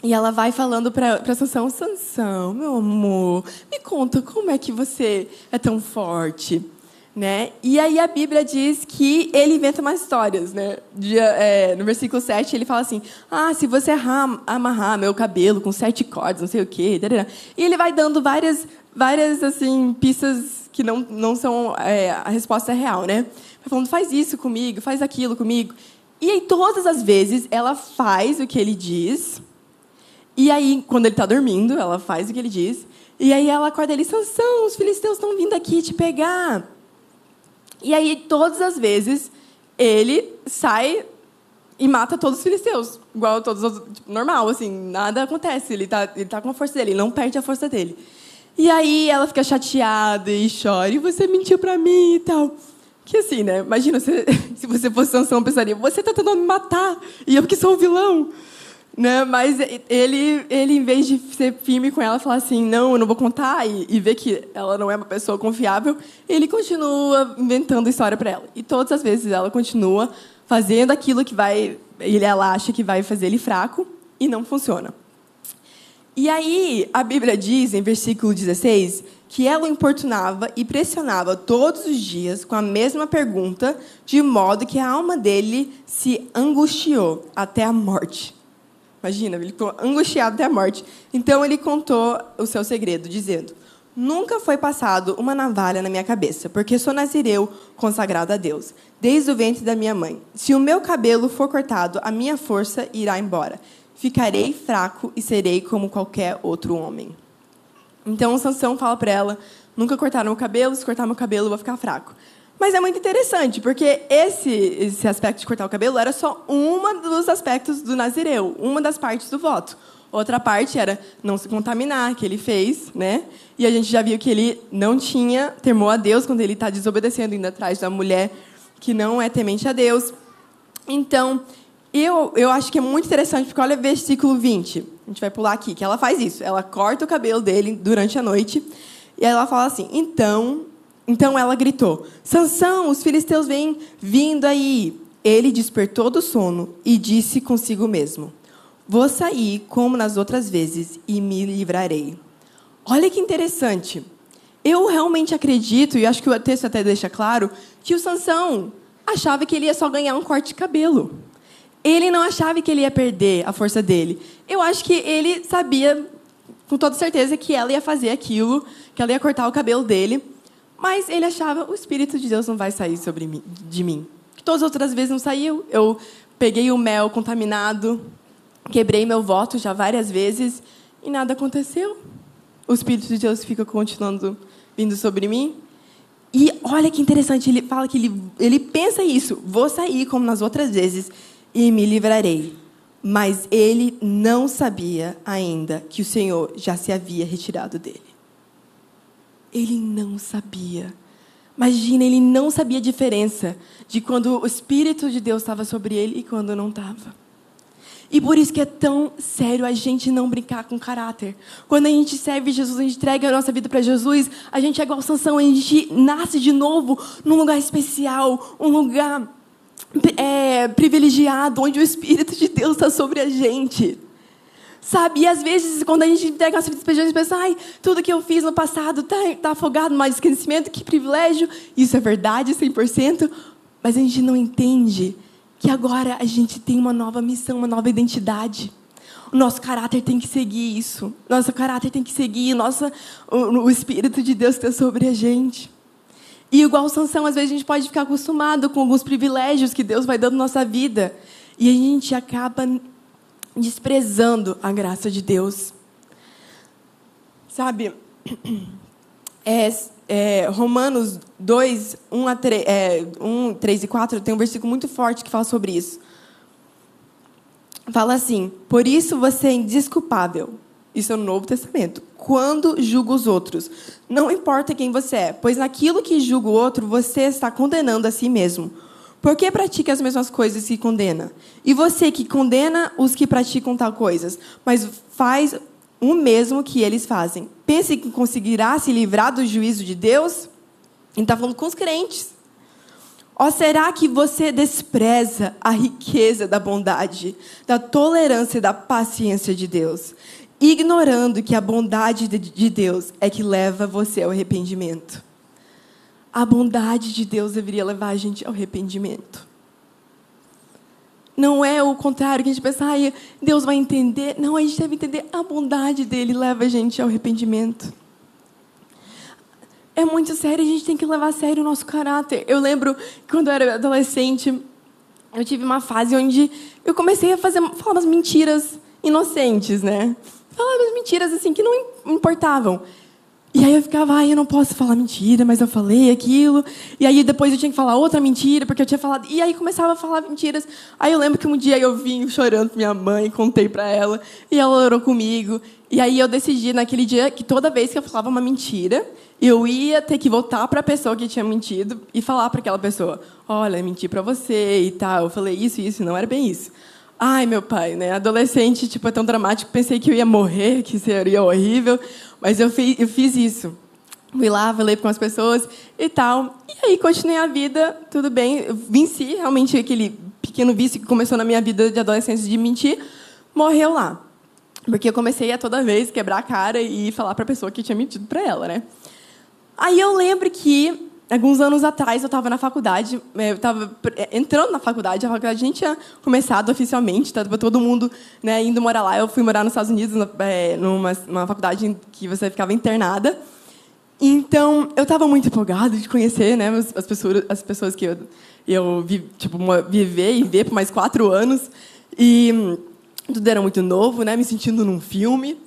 E ela vai falando para Sansão: Sansão, meu amor, me conta como é que você é tão forte. Né? E aí a Bíblia diz que ele inventa umas histórias. Né? De, é, no versículo 7, ele fala assim: Ah, se você amarrar meu cabelo com sete cordas, não sei o quê. E ele vai dando várias, várias assim, pistas que não, não são é, a resposta real. Né? Falando: faz isso comigo, faz aquilo comigo. E aí, todas as vezes, ela faz o que ele diz. E aí, quando ele está dormindo, ela faz o que ele diz. E aí ela acorda ele: Sansão, os filisteus estão vindo aqui te pegar. E aí, todas as vezes, ele sai e mata todos os filisteus. Igual todos os tipo, normal, assim, nada acontece. Ele está ele tá com a força dele, ele não perde a força dele. E aí ela fica chateada e chora, e você mentiu para mim e tal. Que assim, né? Imagina se, *laughs* se você fosse Sansão, pensaria, você está tentando me matar, e eu que sou o vilão. Né? Mas ele, ele, em vez de ser firme com ela, falar assim, não, eu não vou contar, e, e ver que ela não é uma pessoa confiável, ele continua inventando história para ela. E todas as vezes ela continua fazendo aquilo que vai, ele, ela acha que vai fazer ele fraco, e não funciona. E aí, a Bíblia diz, em versículo 16, que ela o importunava e pressionava todos os dias com a mesma pergunta, de modo que a alma dele se angustiou até a morte. Imagina, ele ficou angustiado até a morte. Então ele contou o seu segredo, dizendo: Nunca foi passado uma navalha na minha cabeça, porque sou nazireu consagrado a Deus, desde o ventre da minha mãe. Se o meu cabelo for cortado, a minha força irá embora. Ficarei fraco e serei como qualquer outro homem. Então Sansão fala para ela: Nunca cortaram meu cabelo, se cortar meu cabelo, eu vou ficar fraco. Mas é muito interessante, porque esse, esse aspecto de cortar o cabelo era só um dos aspectos do Nazireu, uma das partes do voto. Outra parte era não se contaminar, que ele fez, né? E a gente já viu que ele não tinha temor a Deus quando ele está desobedecendo, indo atrás da mulher que não é temente a Deus. Então, eu, eu acho que é muito interessante, porque olha versículo 20. A gente vai pular aqui, que ela faz isso. Ela corta o cabelo dele durante a noite. E ela fala assim: Então então ela gritou: Sansão, os filisteus vêm vindo aí. Ele despertou do sono e disse consigo mesmo: Vou sair como nas outras vezes e me livrarei. Olha que interessante. Eu realmente acredito, e acho que o texto até deixa claro, que o Sansão achava que ele ia só ganhar um corte de cabelo. Ele não achava que ele ia perder a força dele. Eu acho que ele sabia com toda certeza que ela ia fazer aquilo, que ela ia cortar o cabelo dele mas ele achava, o Espírito de Deus não vai sair sobre mim, de mim. Todas as outras vezes não saiu. Eu peguei o mel contaminado, quebrei meu voto já várias vezes e nada aconteceu. o Espírito de Deus fica continuando vindo sobre mim. E olha que interessante, ele fala que ele, ele pensa isso: vou sair como nas outras vezes e me livrarei. Mas ele não sabia ainda que o Senhor já se havia retirado dele. Ele não sabia. Imagina, ele não sabia a diferença de quando o Espírito de Deus estava sobre ele e quando não estava. E por isso que é tão sério a gente não brincar com caráter. Quando a gente serve Jesus, a gente entrega a nossa vida para Jesus, a gente é igual Sansão, a gente nasce de novo num lugar especial, um lugar é, privilegiado, onde o Espírito de Deus está sobre a gente. Sabe? E às vezes, quando a gente entrega nossa vida para Jesus, a gente pensa, ai, tudo que eu fiz no passado está tá afogado no mais esquecimento, que privilégio. Isso é verdade, 100%, mas a gente não entende que agora a gente tem uma nova missão, uma nova identidade. O nosso caráter tem que seguir isso. Nosso caráter tem que seguir nossa, o, o Espírito de Deus que está sobre a gente. E igual Sansão, às vezes a gente pode ficar acostumado com alguns privilégios que Deus vai dando na nossa vida. E a gente acaba desprezando a graça de Deus. Sabe, *clears throat* é, é, Romanos 2, 1, a 3, é, 1, 3 e 4, tem um versículo muito forte que fala sobre isso. Fala assim: Por isso você é indesculpável. Isso é no Novo Testamento. Quando julga os outros, não importa quem você é, pois naquilo que julga o outro, você está condenando a si mesmo. Por que pratica as mesmas coisas que condena? E você que condena os que praticam tal coisas, mas faz o mesmo que eles fazem. Pense que conseguirá se livrar do juízo de Deus? Ele está falando com os crentes. Ou será que você despreza a riqueza da bondade, da tolerância e da paciência de Deus, ignorando que a bondade de Deus é que leva você ao arrependimento? A bondade de Deus deveria levar a gente ao arrependimento. Não é o contrário, que a gente pensa, ah, Deus vai entender. Não, a gente deve entender a bondade dele leva a gente ao arrependimento. É muito sério, a gente tem que levar a sério o nosso caráter. Eu lembro quando eu era adolescente, eu tive uma fase onde eu comecei a fazer, falar umas mentiras inocentes, né? Falar umas mentiras assim que não importavam. E aí eu ficava, ai, eu não posso falar mentira, mas eu falei aquilo. E aí depois eu tinha que falar outra mentira, porque eu tinha falado. E aí começava a falar mentiras. Aí eu lembro que um dia eu vim chorando pra minha mãe, contei pra ela, e ela orou comigo. E aí eu decidi naquele dia que toda vez que eu falava uma mentira, eu ia ter que voltar para a pessoa que tinha mentido e falar para aquela pessoa: "Olha, menti para você e tal, eu falei isso isso, não era bem isso". Ai, meu pai, né? Adolescente, tipo, é tão dramático, pensei que eu ia morrer, que seria horrível. Mas eu fiz, eu fiz isso. Fui lá, falei com as pessoas e tal. E aí continuei a vida, tudo bem. Eu venci realmente aquele pequeno vício que começou na minha vida de adolescência de mentir. Morreu lá. Porque eu comecei a toda vez quebrar a cara e falar para a pessoa que tinha mentido para ela, né? Aí eu lembro que alguns anos atrás eu estava na faculdade, eh, eu estava eh, entrando na faculdade, a faculdade nem tinha começado oficialmente, estava todo mundo né, indo morar lá. Eu fui morar nos Estados Unidos, é, numa, numa faculdade que você ficava internada. Então, eu estava muito empolgada de conhecer né, as, pessoas, as pessoas que eu, eu vi, tipo, viver e ver por mais quatro anos. E hum, tudo era muito novo, né, me sentindo num filme.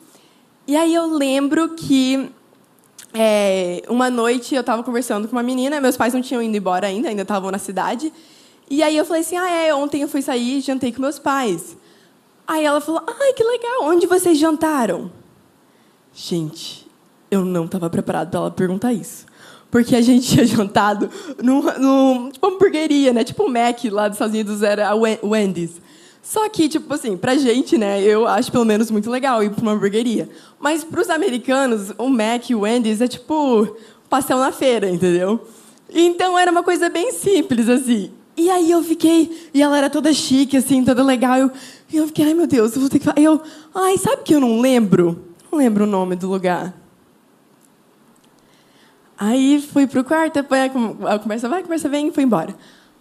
E aí eu lembro que é, uma noite eu estava conversando com uma menina, meus pais não tinham ido embora ainda, ainda estavam na cidade. E aí eu falei assim: ah, é, ontem eu fui sair e jantei com meus pais. Aí ela falou: ai, que legal, onde vocês jantaram? Gente, eu não estava preparado para ela perguntar isso. Porque a gente *laughs* tinha jantado num, num, tipo hamburgueria, né? Tipo o Mac lá dos Estados Unidos era a Wendy's. Só que, tipo assim, pra gente, né, eu acho pelo menos muito legal ir pra uma hamburgueria. Mas pros americanos, o Mac e o Wendy's é tipo pastel na feira, entendeu? Então era uma coisa bem simples, assim. E aí eu fiquei, e ela era toda chique, assim, toda legal. Eu, e eu fiquei, ai meu Deus, eu vou ter que falar. Eu, ai, sabe que eu não lembro? Não lembro o nome do lugar. Aí fui pro quarto, a conversa vai, a conversa vem e fui embora.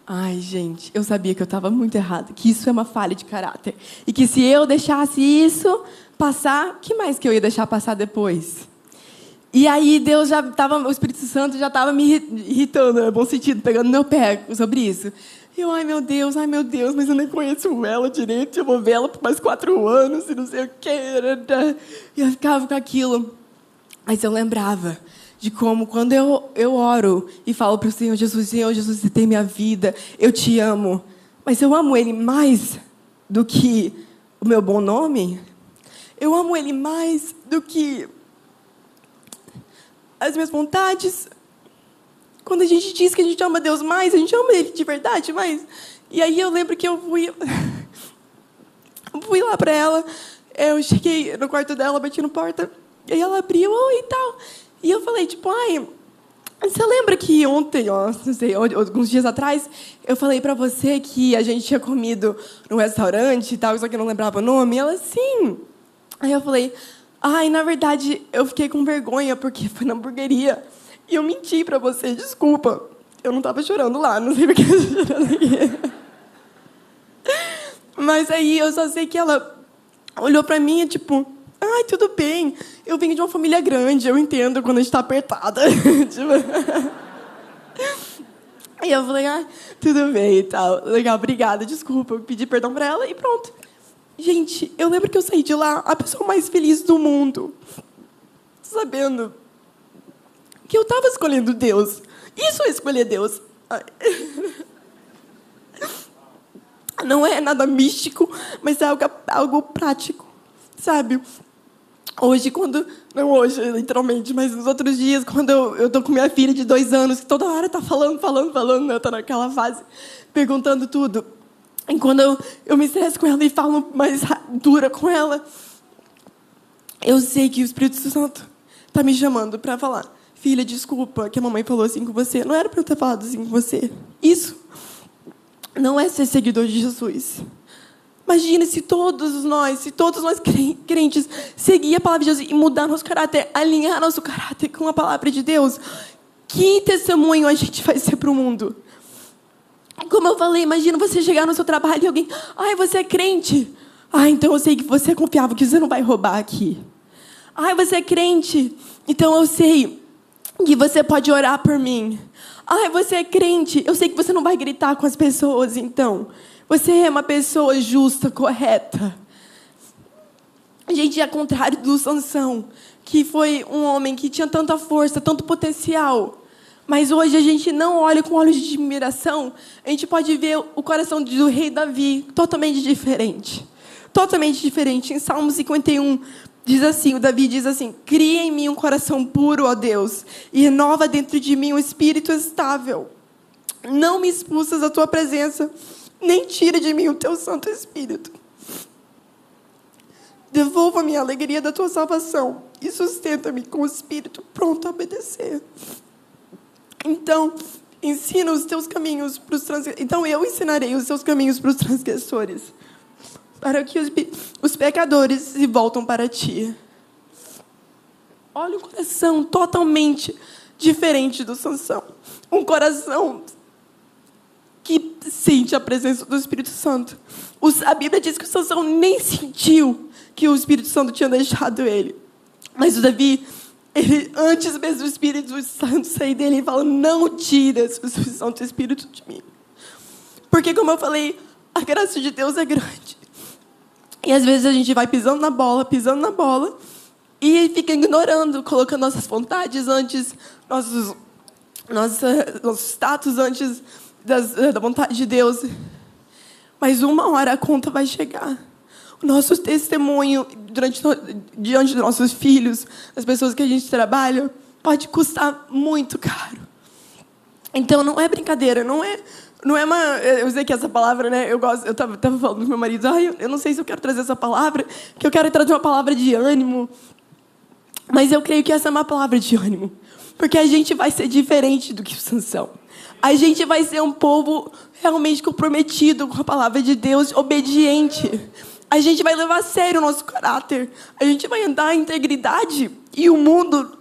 Ai, gente, eu sabia que eu estava muito errada, que isso é uma falha de caráter. E que se eu deixasse isso passar, que mais que eu ia deixar passar depois? E aí Deus já estava, o Espírito Santo já estava me irritando, no bom sentido, pegando meu pé sobre isso. Eu, ai meu Deus, ai meu Deus, mas eu nem conheço ela direito, eu vou ver ela por mais quatro anos e não sei o quê. E eu ficava com aquilo. Mas eu lembrava de como, quando eu, eu oro e falo para o Senhor Jesus: Senhor Jesus, você tem minha vida, eu te amo. Mas eu amo Ele mais do que o meu bom nome. Eu amo Ele mais do que as minhas vontades. Quando a gente diz que a gente ama Deus mais, a gente ama Ele de verdade mais. E aí eu lembro que eu fui, fui lá para ela, eu cheguei no quarto dela, bati no porta, e ela abriu, oi e tal. E eu falei, tipo, ai, você lembra que ontem, ó, não sei, alguns dias atrás, eu falei para você que a gente tinha comido no restaurante e tal, só que eu não lembrava o nome? E ela, sim. Aí eu falei, ai, na verdade, eu fiquei com vergonha porque foi na hamburgueria. E eu menti para você, desculpa. Eu não estava chorando lá, não sei porque eu chorando aqui. *laughs* Mas aí eu só sei que ela olhou para mim e tipo, ai, tudo bem. Eu venho de uma família grande, eu entendo quando a gente está apertada. *laughs* tipo... E eu falei, ah, tudo bem e tal. Legal, obrigada, desculpa. Eu pedi perdão para ela e pronto. Gente, eu lembro que eu saí de lá a pessoa mais feliz do mundo. Sabendo que eu estava escolhendo Deus. Isso é escolher Deus. *laughs* Não é nada místico, mas é algo, algo prático, sabe? Hoje, quando. Não hoje, literalmente, mas nos outros dias, quando eu, eu tô com minha filha de dois anos, que toda hora tá falando, falando, falando, né? tô naquela fase, perguntando tudo. E quando eu, eu me estresso com ela e falo mais dura com ela, eu sei que o Espírito Santo tá me chamando para falar. Filha, desculpa que a mamãe falou assim com você. Não era para eu ter falado assim com você. Isso não é ser seguidor de Jesus. Imagina se todos nós, se todos nós crentes seguir a palavra de Deus e mudar nosso caráter, alinhar nosso caráter com a palavra de Deus, que testemunho a gente vai ser para o mundo? Como eu falei, imagina você chegar no seu trabalho e alguém, ai, você é crente. Ah, então eu sei que você é confiável, que você não vai roubar aqui. Ai, você é crente. Então eu sei que você pode orar por mim. Ai, você é crente. Eu sei que você não vai gritar com as pessoas, então. Você é uma pessoa justa, correta. Gente é contrário do Sansão, que foi um homem que tinha tanta força, tanto potencial. Mas hoje a gente não olha com olhos de admiração. A gente pode ver o coração do rei Davi totalmente diferente. Totalmente diferente. Em Salmo 51, Diz assim, o Davi diz assim: Cria em mim um coração puro, ó Deus, e renova dentro de mim um espírito estável. Não me expulsas da tua presença, nem tira de mim o teu Santo Espírito. Devolva-me a alegria da tua salvação e sustenta-me com o espírito pronto a obedecer. Então, ensina os teus caminhos para os transgressores. Então, eu ensinarei os teus caminhos para os transgressores para que os, os pecadores se voltam para ti. Olha um coração totalmente diferente do Sansão. Um coração que sente a presença do Espírito Santo. A Bíblia diz que o Sansão nem sentiu que o Espírito Santo tinha deixado ele. Mas o Davi, ele, antes mesmo do Espírito Santo sair dele, ele fala: Não tira o Santo Espírito de mim. Porque, como eu falei, a graça de Deus é grande. E às vezes a gente vai pisando na bola, pisando na bola, e fica ignorando, colocando nossas vontades antes, nossos, nossa, status antes das, da vontade de Deus. Mas uma hora a conta vai chegar. O nosso testemunho durante, diante dos nossos filhos, as pessoas que a gente trabalha, pode custar muito caro. Então não é brincadeira, não é não é uma. Eu sei que essa palavra, né? Eu gosto. Eu tava, tava falando com meu marido, ah, eu, eu não sei se eu quero trazer essa palavra, que eu quero trazer uma palavra de ânimo. Mas eu creio que essa é uma palavra de ânimo. Porque a gente vai ser diferente do que o Sansão. A gente vai ser um povo realmente comprometido com a palavra de Deus, obediente. A gente vai levar a sério o nosso caráter. A gente vai andar em integridade. E o mundo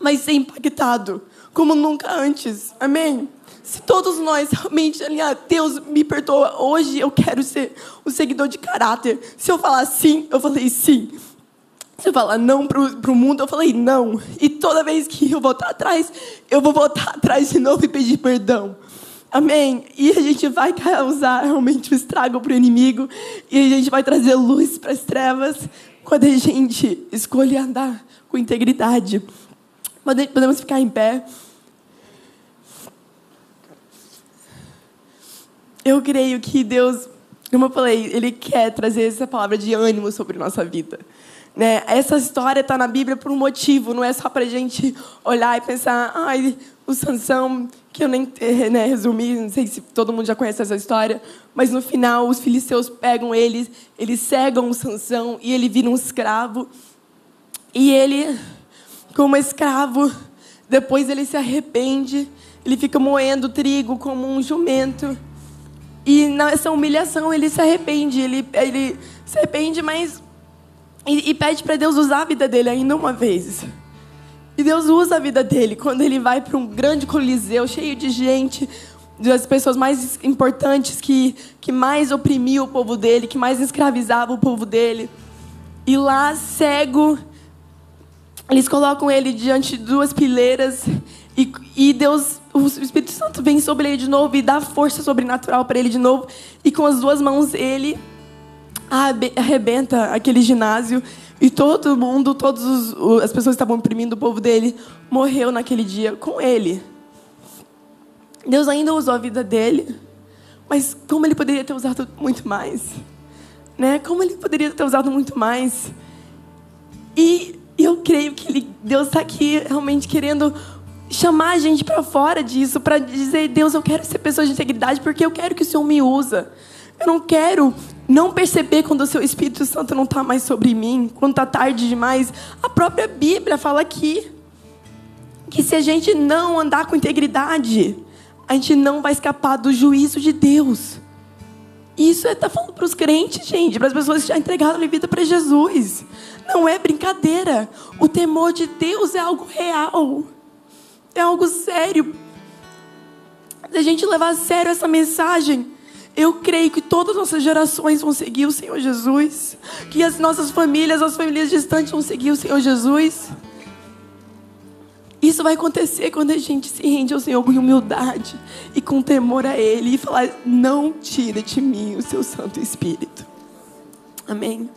vai ser impactado como nunca antes. Amém? Se todos nós realmente alinhar, Deus me perdoa, hoje eu quero ser um seguidor de caráter. Se eu falar sim, eu falei sim. Eu falar não para o mundo, eu falei não. E toda vez que eu voltar atrás, eu vou voltar atrás de novo e pedir perdão. Amém? E a gente vai causar realmente um estrago para o inimigo. E a gente vai trazer luz para as trevas quando a gente escolher andar com integridade. Podemos ficar em pé. Eu creio que Deus, como eu falei, Ele quer trazer essa palavra de ânimo sobre nossa vida. Né? Essa história está na Bíblia por um motivo, não é só para a gente olhar e pensar, ai, o Sansão, que eu nem né, resumi, não sei se todo mundo já conhece essa história, mas no final os filisteus pegam ele, eles cegam o Sansão e ele vira um escravo. E ele, como escravo, depois ele se arrepende, ele fica moendo trigo como um jumento. E nessa humilhação ele se arrepende, ele, ele se arrepende, mas. E, e pede para Deus usar a vida dele ainda uma vez. E Deus usa a vida dele quando ele vai para um grande coliseu cheio de gente, das pessoas mais importantes que, que mais oprimiam o povo dele, que mais escravizava o povo dele. E lá, cego, eles colocam ele diante de duas pileiras e, e Deus, o Espírito Santo vem sobre ele de novo e dá força sobrenatural para ele de novo. E com as duas mãos ele arrebenta aquele ginásio e todo mundo, todas as pessoas que estavam imprimindo o povo dele, morreu naquele dia com ele. Deus ainda usou a vida dele, mas como ele poderia ter usado muito mais? Né? Como ele poderia ter usado muito mais? E eu creio que ele, Deus está aqui realmente querendo chamar a gente para fora disso, para dizer: Deus, eu quero ser pessoa de integridade porque eu quero que o Senhor me usa. Eu não quero não perceber quando o seu Espírito Santo não está mais sobre mim, quando está tarde demais. A própria Bíblia fala aqui que se a gente não andar com integridade, a gente não vai escapar do juízo de Deus. Isso está falando para os crentes, gente, para as pessoas que já entregaram a vida para Jesus. Não é brincadeira. O temor de Deus é algo real. É algo sério. Se a gente levar a sério essa mensagem, eu creio que todas as nossas gerações vão seguir o Senhor Jesus. Que as nossas famílias, as famílias distantes vão seguir o Senhor Jesus. Isso vai acontecer quando a gente se rende ao Senhor com humildade e com temor a Ele e falar: Não tire de mim o seu Santo Espírito. Amém.